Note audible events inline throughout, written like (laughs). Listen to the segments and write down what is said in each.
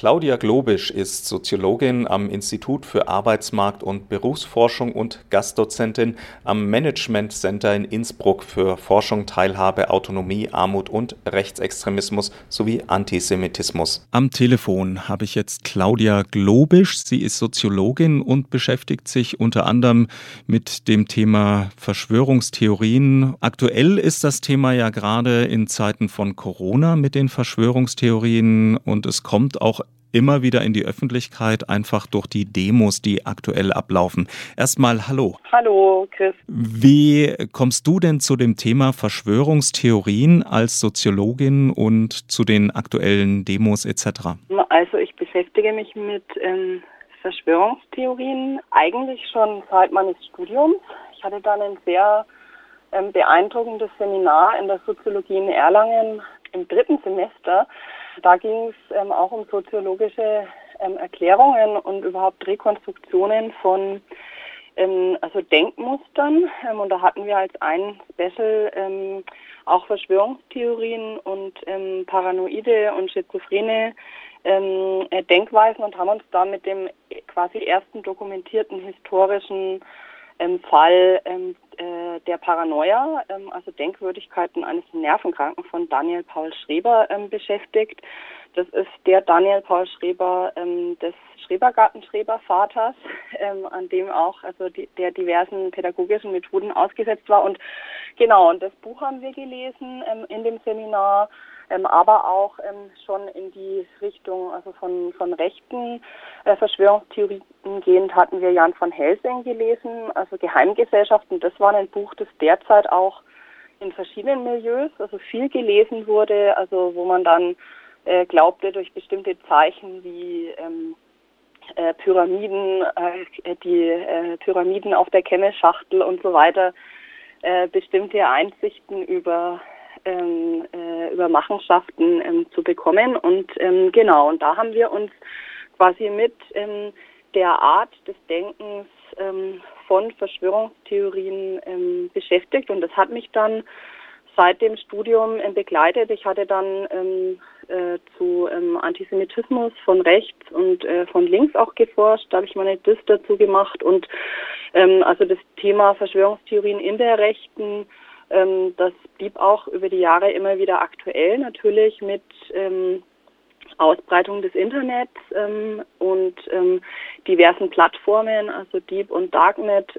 Claudia Globisch ist Soziologin am Institut für Arbeitsmarkt und Berufsforschung und Gastdozentin am Management Center in Innsbruck für Forschung, Teilhabe, Autonomie, Armut und Rechtsextremismus sowie Antisemitismus. Am Telefon habe ich jetzt Claudia Globisch. Sie ist Soziologin und beschäftigt sich unter anderem mit dem Thema Verschwörungstheorien. Aktuell ist das Thema ja gerade in Zeiten von Corona mit den Verschwörungstheorien und es kommt auch immer wieder in die Öffentlichkeit, einfach durch die Demos, die aktuell ablaufen. Erstmal hallo. Hallo, Chris. Wie kommst du denn zu dem Thema Verschwörungstheorien als Soziologin und zu den aktuellen Demos etc.? Also ich beschäftige mich mit ähm, Verschwörungstheorien eigentlich schon seit meines Studiums. Ich hatte dann ein sehr ähm, beeindruckendes Seminar in der Soziologie in Erlangen im dritten Semester da ging es ähm, auch um soziologische ähm, Erklärungen und überhaupt Rekonstruktionen von ähm, also Denkmustern. Ähm, und da hatten wir als ein Special ähm, auch Verschwörungstheorien und ähm, paranoide und schizophrene äh, Denkweisen und haben uns da mit dem quasi ersten dokumentierten historischen ähm, Fall ähm, äh, der Paranoia, ähm, also Denkwürdigkeiten eines Nervenkranken von Daniel Paul Schreber ähm, beschäftigt. Das ist der Daniel Paul Schreber ähm, des Schrebergarten-Schreber-Vaters, (laughs) ähm, an dem auch also die, der diversen pädagogischen Methoden ausgesetzt war. Und genau, und das Buch haben wir gelesen ähm, in dem Seminar ähm, aber auch ähm, schon in die Richtung also von, von rechten äh, Verschwörungstheorien gehend hatten wir Jan von Helsing gelesen, also Geheimgesellschaften. Das war ein Buch, das derzeit auch in verschiedenen Milieus, also viel gelesen wurde, also wo man dann äh, glaubte durch bestimmte Zeichen wie ähm, äh, Pyramiden, äh, die äh, Pyramiden auf der Kemmelschachtel und so weiter, äh, bestimmte Einsichten über ähm, äh, über Machenschaften ähm, zu bekommen. Und ähm, genau, und da haben wir uns quasi mit ähm, der Art des Denkens ähm, von Verschwörungstheorien ähm, beschäftigt. Und das hat mich dann seit dem Studium ähm, begleitet. Ich hatte dann ähm, äh, zu ähm, Antisemitismus von rechts und äh, von links auch geforscht. Da habe ich meine Dis dazu gemacht und ähm, also das Thema Verschwörungstheorien in der Rechten ähm, das blieb auch über die Jahre immer wieder aktuell, natürlich mit ähm, Ausbreitung des Internets und diversen Plattformen, also Deep und Darknet.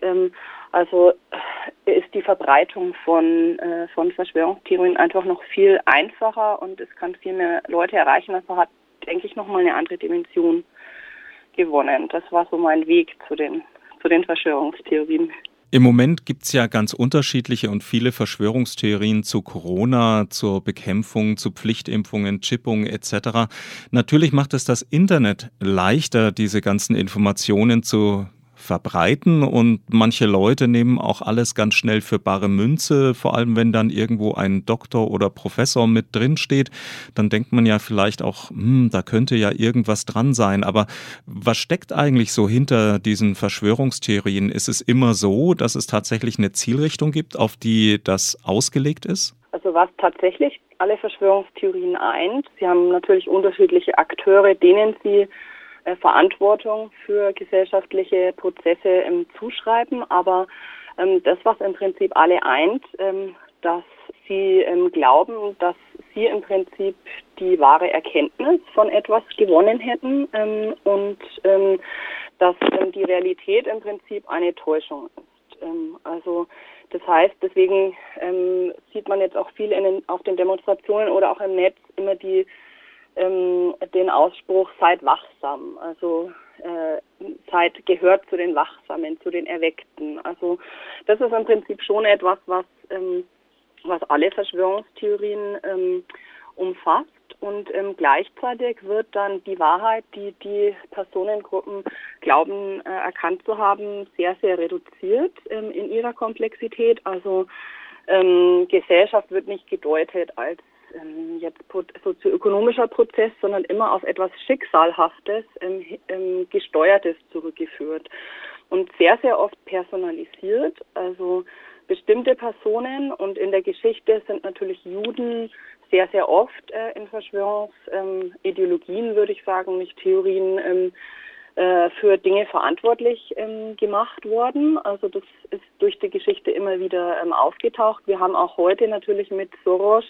Also äh, ist die Verbreitung von, äh, von Verschwörungstheorien einfach noch viel einfacher und es kann viel mehr Leute erreichen. Also hat, denke ich, nochmal eine andere Dimension gewonnen. Das war so mein Weg zu den, zu den Verschwörungstheorien. Im Moment gibt es ja ganz unterschiedliche und viele Verschwörungstheorien zu Corona, zur Bekämpfung, zu Pflichtimpfungen, Chippung etc. Natürlich macht es das Internet leichter, diese ganzen Informationen zu verbreiten und manche Leute nehmen auch alles ganz schnell für bare Münze, vor allem wenn dann irgendwo ein Doktor oder Professor mit drin steht, dann denkt man ja vielleicht auch, hm, da könnte ja irgendwas dran sein, aber was steckt eigentlich so hinter diesen Verschwörungstheorien? Ist es immer so, dass es tatsächlich eine Zielrichtung gibt, auf die das ausgelegt ist? Also was tatsächlich alle Verschwörungstheorien eint, sie haben natürlich unterschiedliche Akteure, denen sie Verantwortung für gesellschaftliche Prozesse ähm, zuschreiben. Aber ähm, das, was im Prinzip alle eint, ähm, dass sie glauben, dass sie im Prinzip die wahre Erkenntnis von etwas gewonnen hätten und dass die Realität im Prinzip eine Täuschung ist. also das heißt, deswegen sieht man jetzt auch viel den, auf den Demonstrationen oder auch im Netz immer die ähm, den Ausspruch seid wachsam. Also äh, Zeit gehört zu den Wachsamen, zu den Erweckten. Also das ist im Prinzip schon etwas, was, ähm, was alle Verschwörungstheorien ähm, umfasst. Und ähm, gleichzeitig wird dann die Wahrheit, die die Personengruppen glauben äh, erkannt zu haben, sehr, sehr reduziert ähm, in ihrer Komplexität. Also ähm, Gesellschaft wird nicht gedeutet als ähm, jetzt sozioökonomischer Prozess, sondern immer auf etwas Schicksalhaftes, ähm, ähm, Gesteuertes zurückgeführt. Und sehr, sehr oft personalisiert. Also bestimmte Personen und in der Geschichte sind natürlich Juden sehr, sehr oft äh, in Verschwörungsideologien, ähm, würde ich sagen, nicht Theorien, ähm, äh, für Dinge verantwortlich ähm, gemacht worden. Also das ist durch die Geschichte immer wieder ähm, aufgetaucht. Wir haben auch heute natürlich mit Soros,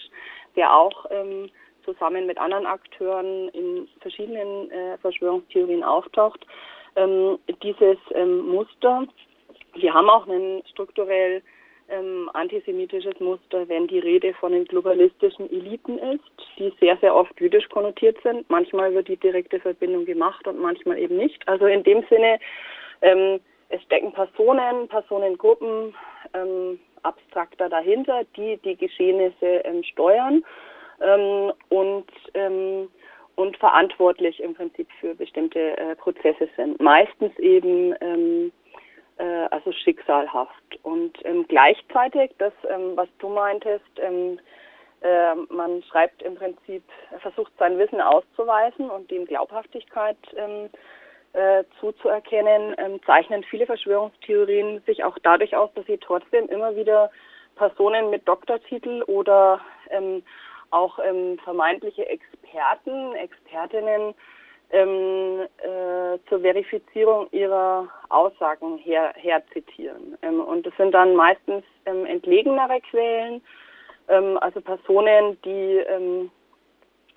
der auch ähm, zusammen mit anderen Akteuren in verschiedenen äh, Verschwörungstheorien auftaucht, ähm, dieses ähm, Muster. Wir haben auch einen strukturell ähm, antisemitisches Muster, wenn die Rede von den globalistischen Eliten ist, die sehr, sehr oft jüdisch konnotiert sind. Manchmal wird die direkte Verbindung gemacht und manchmal eben nicht. Also in dem Sinne, ähm, es stecken Personen, Personengruppen ähm, abstrakter dahinter, die die Geschehnisse ähm, steuern ähm, und ähm, und verantwortlich im Prinzip für bestimmte äh, Prozesse sind. Meistens eben ähm, äh, also schicksalhaft. Und ähm, gleichzeitig, das, ähm, was du meintest, äh, man schreibt im Prinzip, versucht sein Wissen auszuweisen und dem Glaubhaftigkeit ähm, äh, zuzuerkennen, ähm, zeichnen viele Verschwörungstheorien sich auch dadurch aus, dass sie trotzdem immer wieder Personen mit Doktortitel oder ähm, auch ähm, vermeintliche Experten, Expertinnen ähm, äh, zur Verifizierung ihrer Aussagen her, herzitieren. Ähm, und das sind dann meistens ähm, entlegenere Quellen, also Personen, die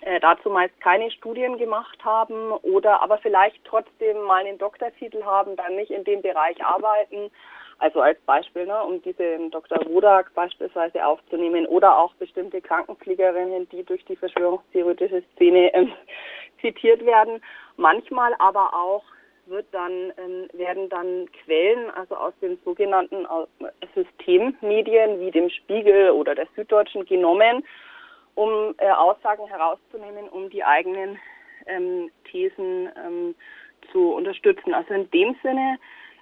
äh, dazu meist keine Studien gemacht haben oder aber vielleicht trotzdem mal einen Doktortitel haben, dann nicht in dem Bereich arbeiten. Also als Beispiel, ne, um diesen Dr. Wodak beispielsweise aufzunehmen oder auch bestimmte Krankenpflegerinnen, die durch die verschwörungstheoretische Szene ähm, (laughs) zitiert werden. Manchmal aber auch wird dann, ähm, werden dann Quellen, also aus den sogenannten Systemmedien wie dem Spiegel oder der Süddeutschen genommen, um äh, Aussagen herauszunehmen, um die eigenen ähm, Thesen ähm, zu unterstützen. Also in dem Sinne,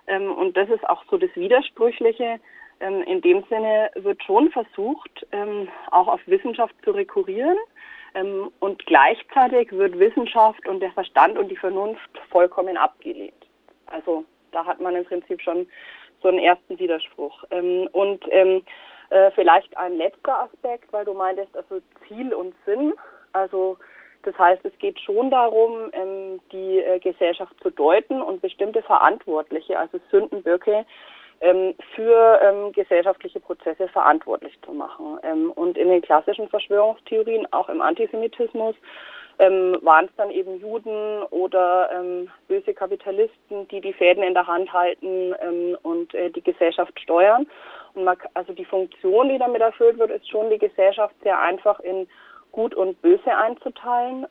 ähm, und das ist auch so das Widersprüchliche, ähm, in dem Sinne wird schon versucht, ähm, auch auf Wissenschaft zu rekurrieren ähm, und gleichzeitig wird Wissenschaft und der Verstand und die Vernunft vollkommen abgelehnt. Also da hat man im Prinzip schon so einen ersten Widerspruch. Ähm, und ähm, äh, vielleicht ein letzter Aspekt, weil du meintest, also Ziel und Sinn. Also das heißt, es geht schon darum, ähm, die äh, Gesellschaft zu deuten und bestimmte Verantwortliche, also Sündenböcke, ähm, für ähm, gesellschaftliche Prozesse verantwortlich zu machen. Ähm, und in den klassischen Verschwörungstheorien, auch im Antisemitismus, ähm, waren es dann eben Juden oder ähm, böse Kapitalisten, die die Fäden in der Hand halten ähm, und äh, die Gesellschaft steuern. Und man, also die Funktion, die damit erfüllt wird, ist schon die Gesellschaft sehr einfach in Gut und Böse einzuteilen.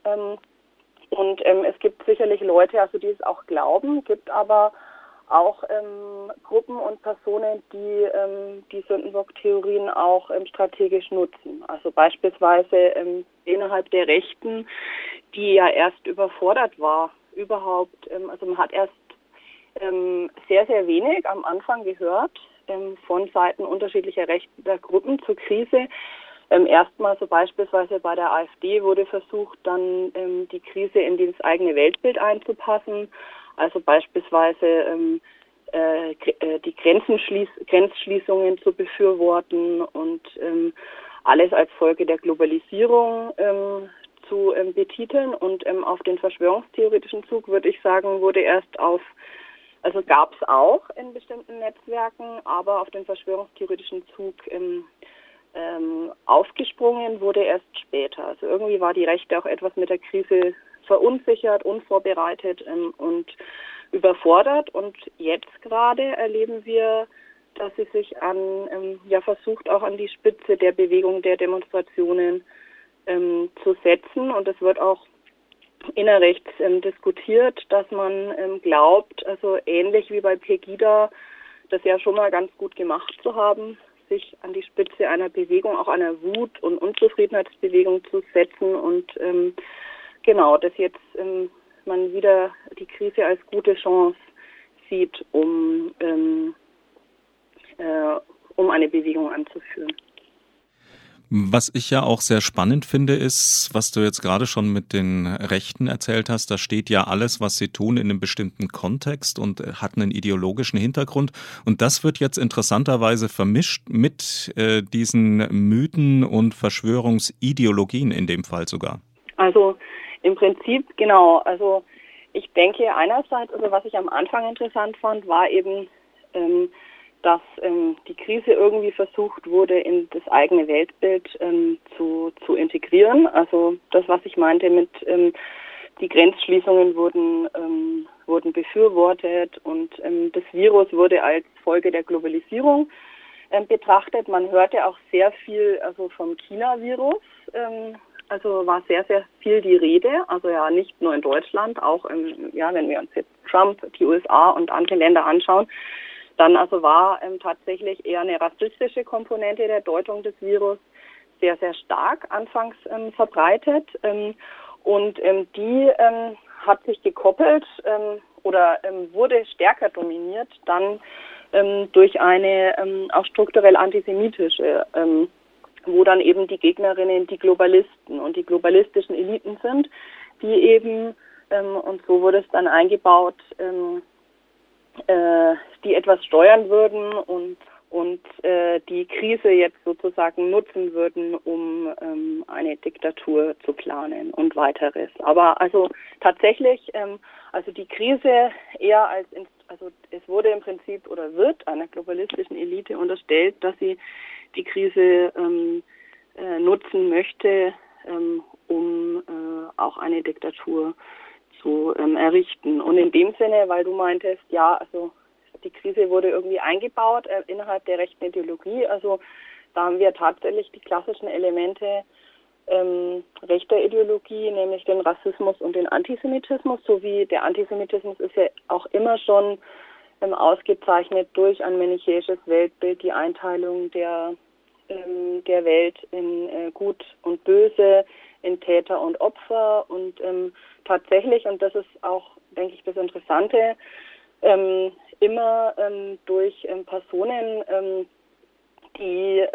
und es gibt sicherlich Leute, also die es auch glauben, gibt aber auch ähm, Gruppen und Personen, die ähm, die Sündenbock-Theorien auch ähm, strategisch nutzen. Also beispielsweise ähm, innerhalb der Rechten, die ja erst überfordert war, überhaupt, ähm, also man hat erst ähm, sehr, sehr wenig am Anfang gehört von Seiten unterschiedlicher rechter Gruppen zur Krise. erstmal so beispielsweise bei der AfD wurde versucht, dann die Krise in dieses eigene Weltbild einzupassen also beispielsweise ähm, äh, äh die Grenzschließungen zu befürworten und ähm, alles als Folge der Globalisierung ähm, zu ähm, betiteln. Und ähm, auf den verschwörungstheoretischen Zug, würde ich sagen, wurde erst auf, also gab es auch in bestimmten Netzwerken, aber auf den verschwörungstheoretischen Zug ähm, ähm, aufgesprungen wurde erst später. Also irgendwie war die Rechte auch etwas mit der Krise verunsichert, unvorbereitet ähm, und überfordert. Und jetzt gerade erleben wir, dass sie sich an, ähm, ja, versucht auch an die Spitze der Bewegung der Demonstrationen ähm, zu setzen. Und es wird auch innerrechts ähm, diskutiert, dass man ähm, glaubt, also ähnlich wie bei Pegida, das ja schon mal ganz gut gemacht zu haben, sich an die Spitze einer Bewegung, auch einer Wut- und Unzufriedenheitsbewegung zu setzen und ähm, genau, dass jetzt ähm, man wieder die Krise als gute Chance sieht, um, ähm, äh, um eine Bewegung anzuführen. Was ich ja auch sehr spannend finde, ist, was du jetzt gerade schon mit den Rechten erzählt hast, da steht ja alles, was sie tun, in einem bestimmten Kontext und hat einen ideologischen Hintergrund. Und das wird jetzt interessanterweise vermischt mit äh, diesen Mythen und Verschwörungsideologien in dem Fall sogar. Also im Prinzip genau. Also ich denke einerseits, also was ich am Anfang interessant fand, war eben, ähm, dass ähm, die Krise irgendwie versucht wurde, in das eigene Weltbild ähm, zu, zu integrieren. Also das, was ich meinte mit ähm, die Grenzschließungen wurden, ähm, wurden befürwortet und ähm, das Virus wurde als Folge der Globalisierung ähm, betrachtet. Man hörte auch sehr viel also vom China-Virus. Ähm, also war sehr, sehr viel die Rede. Also ja, nicht nur in Deutschland, auch im, ja, wenn wir uns jetzt Trump, die USA und andere Länder anschauen, dann also war ähm, tatsächlich eher eine rassistische Komponente der Deutung des Virus sehr, sehr stark anfangs ähm, verbreitet. Ähm, und ähm, die ähm, hat sich gekoppelt ähm, oder wurde stärker dominiert dann durch eine auch strukturell antisemitische, wo dann eben die Gegnerinnen die Globalisten und die globalistischen Eliten sind, die eben, und so wurde es dann eingebaut, äh, die etwas steuern würden und und äh, die Krise jetzt sozusagen nutzen würden, um ähm, eine Diktatur zu planen und weiteres. Aber also tatsächlich, ähm, also die Krise eher als also es wurde im Prinzip oder wird einer globalistischen Elite unterstellt, dass sie die Krise ähm, äh, nutzen möchte, ähm, um äh, auch eine Diktatur zu ähm, errichten. Und in dem Sinne, weil du meintest, ja, also die Krise wurde irgendwie eingebaut äh, innerhalb der rechten Ideologie. Also da haben wir tatsächlich die klassischen Elemente ähm, rechter Ideologie, nämlich den Rassismus und den Antisemitismus, sowie der Antisemitismus ist ja auch immer schon ähm, ausgezeichnet durch ein manichäisches Weltbild, die Einteilung der, ähm, der Welt in äh, Gut und Böse, in Täter und Opfer und ähm, tatsächlich, und das ist auch, denke ich, das Interessante, ähm, immer ähm, durch Personen, die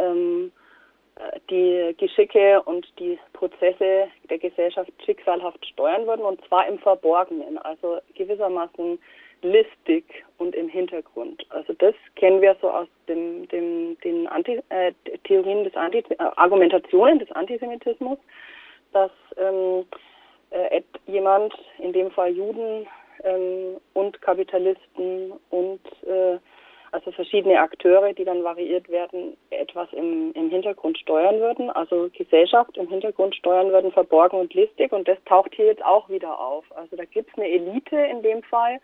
die Geschicke und die Prozesse der Gesellschaft schicksalhaft steuern würden, und zwar im Verborgenen, also gewissermaßen listig und im Hintergrund. Also das kennen wir so aus dem, dem, den Anti, äh, Theorien des Anti, äh, Argumentationen des Antisemitismus, dass ähm, äh, jemand, in dem Fall Juden ähm, und Kapitalisten und äh, also verschiedene Akteure, die dann variiert werden, etwas im, im Hintergrund steuern würden, also Gesellschaft im Hintergrund steuern würden, verborgen und listig. Und das taucht hier jetzt auch wieder auf. Also da gibt es eine Elite in dem Fall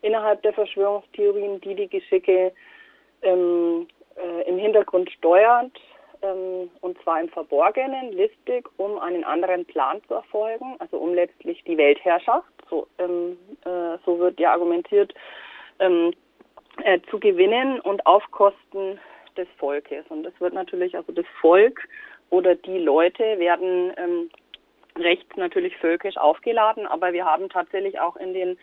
innerhalb der Verschwörungstheorien, die die Geschicke ähm, äh, im Hintergrund steuert ähm, und zwar im Verborgenen, listig, um einen anderen Plan zu erfolgen, also um letztlich die Weltherrschaft, so, ähm, äh, so wird ja argumentiert, ähm, äh, zu gewinnen und auf Kosten des Volkes. Und das wird natürlich, also das Volk oder die Leute werden ähm, rechts natürlich völkisch aufgeladen, aber wir haben tatsächlich auch in den,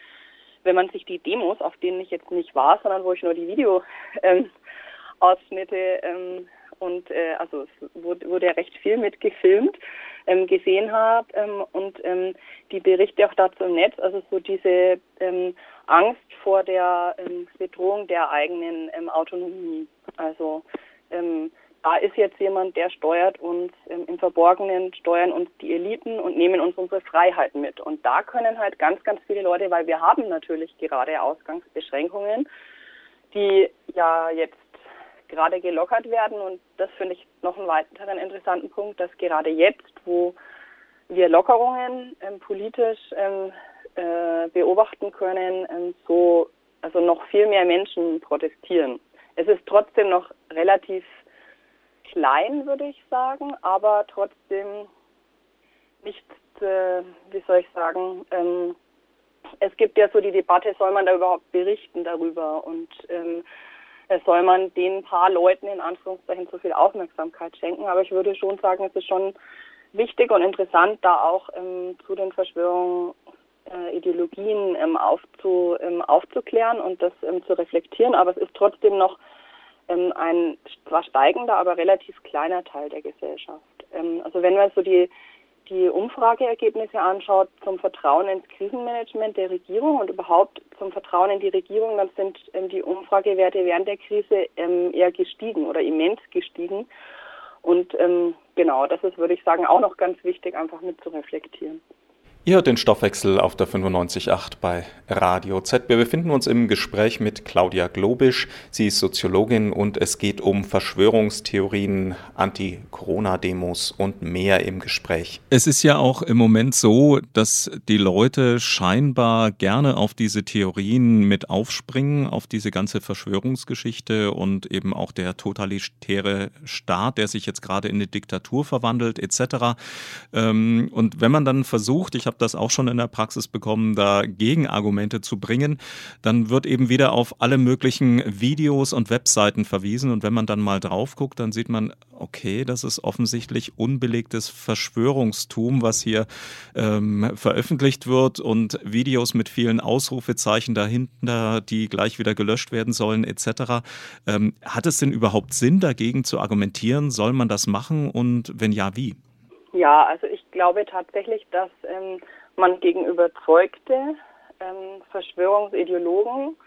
wenn man sich die Demos, auf denen ich jetzt nicht war, sondern wo ich nur die Videoausschnitte ähm, und äh, also es wurde, wurde ja recht viel mitgefilmt, ähm, gesehen habe ähm, und ähm, die Berichte auch dazu im Netz, also so diese ähm, Angst vor der ähm, Bedrohung der eigenen ähm, Autonomie. Also ähm, da ist jetzt jemand, der steuert uns ähm, im Verborgenen, steuern uns die Eliten und nehmen uns unsere Freiheiten mit. Und da können halt ganz, ganz viele Leute, weil wir haben natürlich gerade Ausgangsbeschränkungen, die ja jetzt gerade gelockert werden. Und das finde ich noch einen weiteren interessanten Punkt, dass gerade jetzt, wo wir Lockerungen ähm, politisch ähm, äh, beobachten können, ähm, so also noch viel mehr Menschen protestieren. Es ist trotzdem noch relativ klein, würde ich sagen, aber trotzdem nicht, äh, wie soll ich sagen, ähm, es gibt ja so die Debatte, soll man da überhaupt berichten darüber? Und ähm, soll man den paar Leuten in Anführungszeichen zu viel Aufmerksamkeit schenken. Aber ich würde schon sagen, es ist schon wichtig und interessant, da auch ähm, zu den Verschwörungen äh, Ideologien ähm, aufzu, ähm, aufzuklären und das ähm, zu reflektieren. Aber es ist trotzdem noch ähm, ein zwar steigender, aber relativ kleiner Teil der Gesellschaft. Ähm, also wenn man so die, die Umfrageergebnisse anschaut zum Vertrauen ins Krisenmanagement der Regierung und überhaupt zum Vertrauen in die Regierung, dann sind ähm, die Umfragewerte während der Krise ähm, eher gestiegen oder immens gestiegen. Und ähm, genau, das ist, würde ich sagen, auch noch ganz wichtig, einfach mit zu reflektieren. Ihr hört den Stoffwechsel auf der 95.8 bei Radio Z. Wir befinden uns im Gespräch mit Claudia Globisch. Sie ist Soziologin und es geht um Verschwörungstheorien, Anti-Corona-Demos und mehr im Gespräch. Es ist ja auch im Moment so, dass die Leute scheinbar gerne auf diese Theorien mit aufspringen, auf diese ganze Verschwörungsgeschichte und eben auch der totalitäre Staat, der sich jetzt gerade in eine Diktatur verwandelt, etc. Ähm, und wenn man dann versucht, ich habe habe das auch schon in der Praxis bekommen, da Gegenargumente zu bringen, dann wird eben wieder auf alle möglichen Videos und Webseiten verwiesen. Und wenn man dann mal drauf guckt, dann sieht man, okay, das ist offensichtlich unbelegtes Verschwörungstum, was hier ähm, veröffentlicht wird und Videos mit vielen Ausrufezeichen dahinter, die gleich wieder gelöscht werden sollen, etc. Ähm, hat es denn überhaupt Sinn, dagegen zu argumentieren? Soll man das machen und wenn ja, wie? Ja, also ich glaube tatsächlich, dass ähm, man gegen überzeugte ähm, Verschwörungsideologen,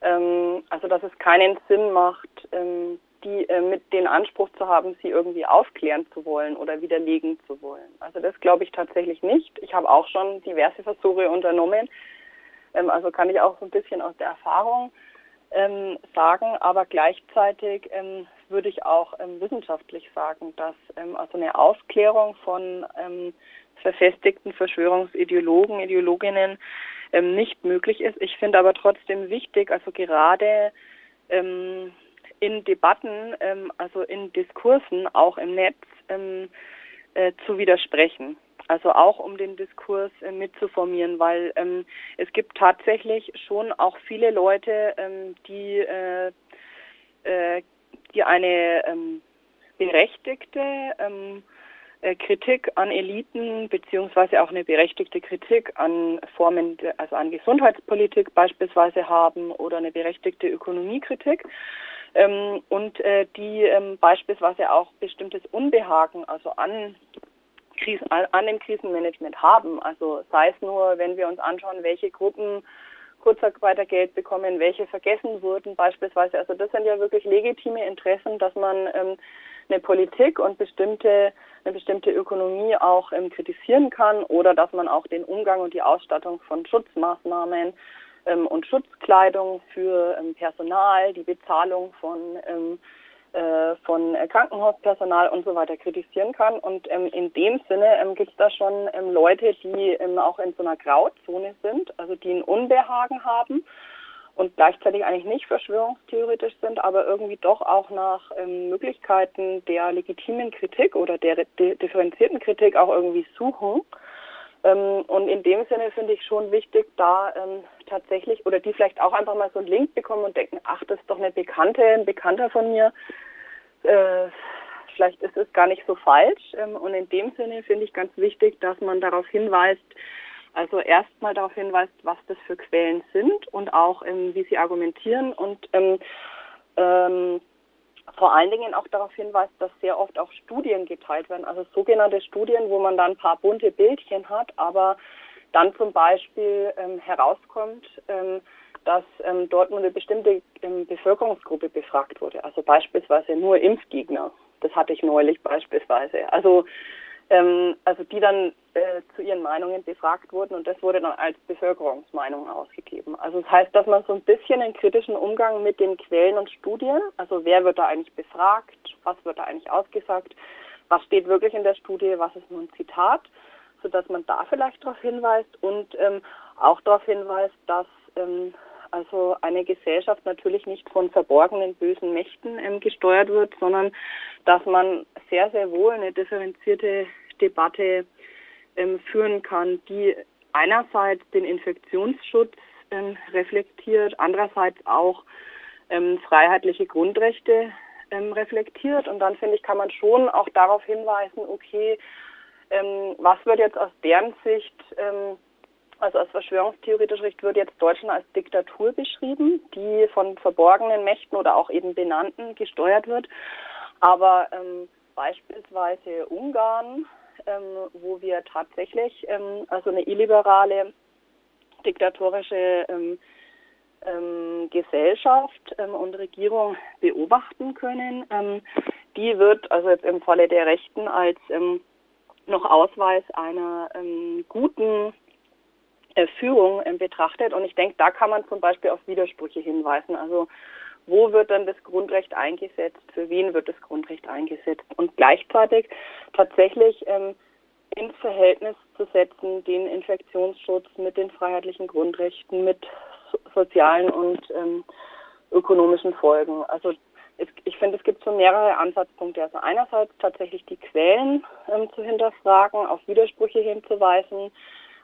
ähm, also dass es keinen Sinn macht, ähm, die äh, mit den Anspruch zu haben, sie irgendwie aufklären zu wollen oder widerlegen zu wollen. Also das glaube ich tatsächlich nicht. Ich habe auch schon diverse Versuche unternommen. Ähm, also kann ich auch ein bisschen aus der Erfahrung ähm, sagen, aber gleichzeitig würde ich auch ähm, wissenschaftlich sagen, dass ähm, also eine Aufklärung von ähm, verfestigten Verschwörungsideologen, Ideologinnen ähm, nicht möglich ist. Ich finde aber trotzdem wichtig, also gerade ähm, in Debatten, ähm, also in Diskursen, auch im Netz, ähm, äh, zu widersprechen. Also auch um den Diskurs äh, mitzuformieren, weil ähm, es gibt tatsächlich schon auch viele Leute, ähm, die äh, äh, die eine ähm, berechtigte ähm, äh, Kritik an Eliten beziehungsweise auch eine berechtigte Kritik an Formen, also an Gesundheitspolitik beispielsweise haben oder eine berechtigte Ökonomiekritik ähm, und äh, die ähm, beispielsweise auch bestimmtes Unbehagen, also an Krisen, an dem Krisenmanagement haben. Also sei es nur, wenn wir uns anschauen, welche Gruppen Kurzarbeitergeld bekommen, welche vergessen wurden beispielsweise. Also das sind ja wirklich legitime Interessen, dass man ähm, eine Politik und bestimmte eine bestimmte Ökonomie auch ähm, kritisieren kann oder dass man auch den Umgang und die Ausstattung von Schutzmaßnahmen ähm, und Schutzkleidung für ähm, Personal, die Bezahlung von ähm, äh, von Krankenhauspersonal und so weiter kritisieren kann. Und ähm, in dem Sinne ähm, gibt es da schon ähm, Leute, die ähm, auch in so einer Grauzone sind, also die ein Unbehagen haben und gleichzeitig eigentlich nicht verschwörungstheoretisch sind, aber irgendwie doch auch nach ähm, Möglichkeiten der legitimen Kritik oder der differenzierten Kritik auch irgendwie suchen. Ähm, und in dem Sinne finde ich schon wichtig, da ähm, tatsächlich, oder die vielleicht auch einfach mal so einen Link bekommen und denken, ach, das ist doch eine Bekannte, ein Bekannter von mir. Äh, vielleicht ist es gar nicht so falsch. Ähm, und in dem Sinne finde ich ganz wichtig, dass man darauf hinweist, also erstmal darauf hinweist, was das für Quellen sind und auch, ähm, wie sie argumentieren und ähm, ähm, vor allen Dingen auch darauf hinweist, dass sehr oft auch Studien geteilt werden, also sogenannte Studien, wo man dann ein paar bunte Bildchen hat, aber dann zum Beispiel herauskommt, dass ähm, dort nur eine bestimmte ähm, Bevölkerungsgruppe befragt wurde, also beispielsweise nur Impfgegner. Das hatte ich neulich beispielsweise. Also ähm, also die dann äh, zu ihren Meinungen befragt wurden und das wurde dann als Bevölkerungsmeinung ausgegeben. Also das heißt, dass man so ein bisschen einen kritischen Umgang mit den Quellen und Studien, also wer wird da eigentlich befragt, was wird da eigentlich ausgesagt, was steht wirklich in der Studie, was ist nur ein Zitat, sodass man da vielleicht darauf hinweist und ähm, auch darauf hinweist, dass ähm, also eine Gesellschaft natürlich nicht von verborgenen bösen Mächten ähm, gesteuert wird, sondern dass man sehr, sehr wohl eine differenzierte Debatte ähm, führen kann, die einerseits den Infektionsschutz ähm, reflektiert, andererseits auch ähm, freiheitliche Grundrechte ähm, reflektiert. Und dann finde ich, kann man schon auch darauf hinweisen, okay, ähm, was wird jetzt aus deren Sicht Also aus verschwörungstheoretischer Sicht wird jetzt Deutschland als Diktatur beschrieben, die von verborgenen Mächten oder auch eben Benannten gesteuert wird. Aber ähm, beispielsweise Ungarn, ähm, wo wir tatsächlich ähm, also eine illiberale diktatorische ähm, ähm, Gesellschaft ähm, und Regierung beobachten können. Die wird also jetzt im Falle der Rechten als noch Ausweis einer guten Führung ähm, betrachtet. Und ich denke, da kann man zum Beispiel auf Widersprüche hinweisen. Also wo wird dann das Grundrecht eingesetzt? Für wen wird das Grundrecht eingesetzt? Und gleichzeitig tatsächlich ähm, ins Verhältnis zu setzen, den Infektionsschutz mit den freiheitlichen Grundrechten, mit sozialen und ähm, ökonomischen Folgen. Also es, ich finde, es gibt so mehrere Ansatzpunkte. Also einerseits tatsächlich die Quellen ähm, zu hinterfragen, auf Widersprüche hinzuweisen,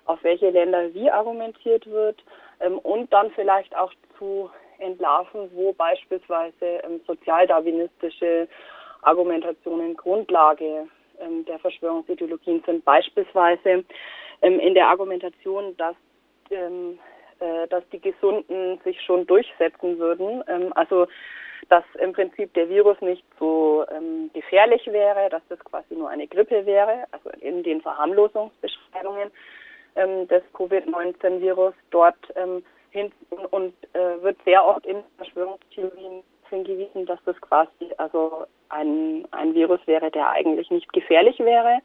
auf welche Länder wie argumentiert wird ähm, und dann vielleicht auch zu entlarven, wo beispielsweise ähm, sozialdarwinistische Argumentationen Grundlage ähm, der Verschwörungsideologien sind. Beispielsweise ähm, in der Argumentation, dass ähm, äh, dass die Gesunden sich schon durchsetzen würden. Ähm, also dass im Prinzip der Virus nicht so ähm, gefährlich wäre, dass das quasi nur eine Grippe wäre, also in den Verharmlosungsbeschreibungen ähm, des Covid-19-Virus dort ähm, hin und äh, wird sehr oft in Verschwörungstheorien hingewiesen, dass das quasi also ein, ein Virus wäre, der eigentlich nicht gefährlich wäre.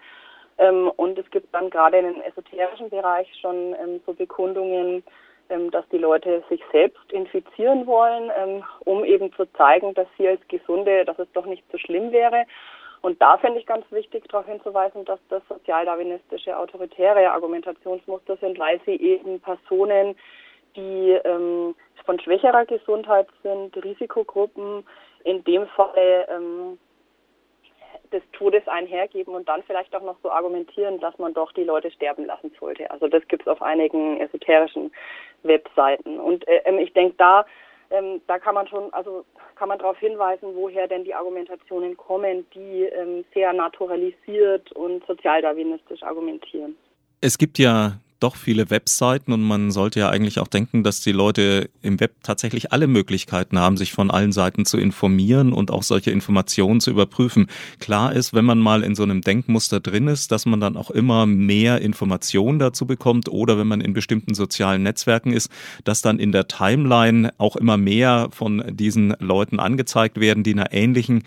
Ähm, und es gibt dann gerade in den esoterischen Bereich schon ähm, so Bekundungen, ähm, dass die Leute sich selbst infizieren wollen, ähm, um eben zu zeigen, dass sie als Gesunde, dass es doch nicht so schlimm wäre. Und da finde ich ganz wichtig, darauf hinzuweisen, dass das sozialdarwinistische autoritäre Argumentationsmuster sind, weil sie eben Personen, die ähm, von schwächerer Gesundheit sind, Risikogruppen, in dem Falle ähm, des Todes einhergeben und dann vielleicht auch noch so argumentieren, dass man doch die Leute sterben lassen sollte. Also das gibt es auf einigen esoterischen Webseiten. Und äh, ähm, ich denke, da, ähm, da kann man schon, also kann man darauf hinweisen, woher denn die Argumentationen kommen, die ähm, sehr naturalisiert und sozialdarwinistisch argumentieren. Es gibt ja doch viele Webseiten und man sollte ja eigentlich auch denken, dass die Leute im Web tatsächlich alle Möglichkeiten haben, sich von allen Seiten zu informieren und auch solche Informationen zu überprüfen. Klar ist, wenn man mal in so einem Denkmuster drin ist, dass man dann auch immer mehr Informationen dazu bekommt oder wenn man in bestimmten sozialen Netzwerken ist, dass dann in der Timeline auch immer mehr von diesen Leuten angezeigt werden, die einer ähnlichen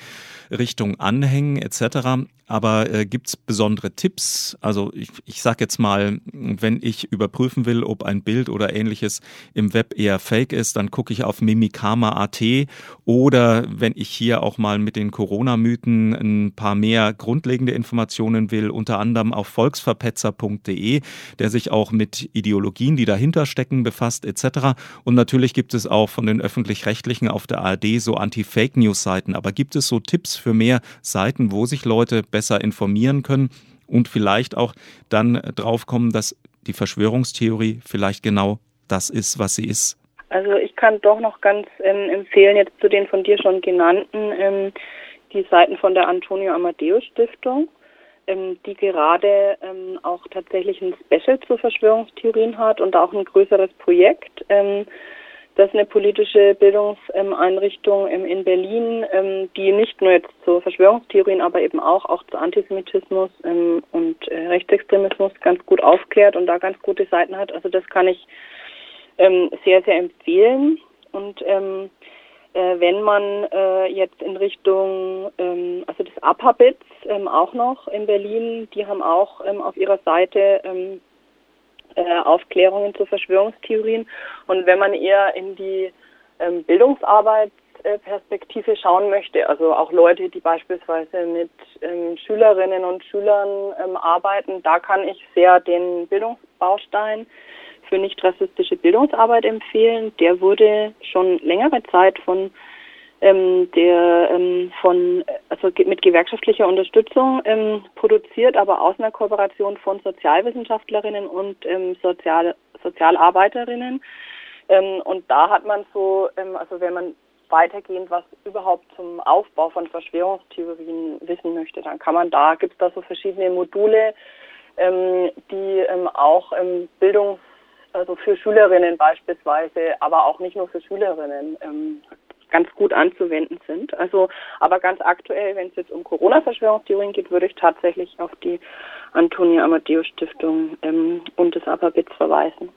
Richtung anhängen etc. Aber äh, gibt es besondere Tipps? Also ich, ich sage jetzt mal, wenn ich überprüfen will, ob ein Bild oder ähnliches im Web eher fake ist, dann gucke ich auf mimikama.at oder wenn ich hier auch mal mit den Corona-Mythen ein paar mehr grundlegende Informationen will, unter anderem auf volksverpetzer.de, der sich auch mit Ideologien, die dahinter stecken, befasst etc. Und natürlich gibt es auch von den öffentlich-rechtlichen auf der ARD so Anti-Fake-News-Seiten. Aber gibt es so Tipps für mehr Seiten, wo sich Leute besser informieren können und vielleicht auch dann draufkommen, dass die Verschwörungstheorie vielleicht genau das ist, was sie ist? Also ich kann doch noch ganz ähm, empfehlen, jetzt zu den von dir schon genannten, ähm, die Seiten von der Antonio Amadeus Stiftung, ähm, die gerade ähm, auch tatsächlich ein Special zu Verschwörungstheorien hat und auch ein größeres Projekt ähm, das ist eine politische Bildungseinrichtung in Berlin, ähm, die nicht nur jetzt zu Verschwörungstheorien, aber eben auch, auch zu Antisemitismus ähm, und äh, Rechtsextremismus ganz gut aufklärt und da ganz gute Seiten hat. Also das kann ich ähm, sehr, sehr empfehlen. Und äh, wenn man äh, jetzt in Richtung, also das APABITS auch noch in Berlin, die haben auch auf ihrer Seite äh, Aufklärungen zu Verschwörungstheorien. Und wenn man eher in die ähm, Bildungsarbeitsperspektive schauen möchte, also auch Leute, die beispielsweise mit ähm, Schülerinnen und Schülern ähm, arbeiten, da kann ich sehr den Bildungsbaustein für nicht rassistische Bildungsarbeit empfehlen. Der wurde schon längere Zeit von ähm, der ähm, von also mit gewerkschaftlicher Unterstützung ähm, produziert, aber aus einer Kooperation von Sozialwissenschaftlerinnen und ähm, Sozial Sozialarbeiterinnen. Ähm, und da hat man so, ähm, also wenn man weitergehend was überhaupt zum Aufbau von Verschwörungstheorien wissen möchte, dann kann man da, gibt es da so verschiedene Module, ähm, die ähm, auch ähm, Bildungs also für Schülerinnen beispielsweise, aber auch nicht nur für Schülerinnen, ähm, ganz gut anzuwenden sind. Also, aber ganz aktuell, wenn es jetzt um Corona-Verschwörungstheorien geht, würde ich tatsächlich auf die Antonia Amadeus Stiftung ähm, und das APABITS verweisen.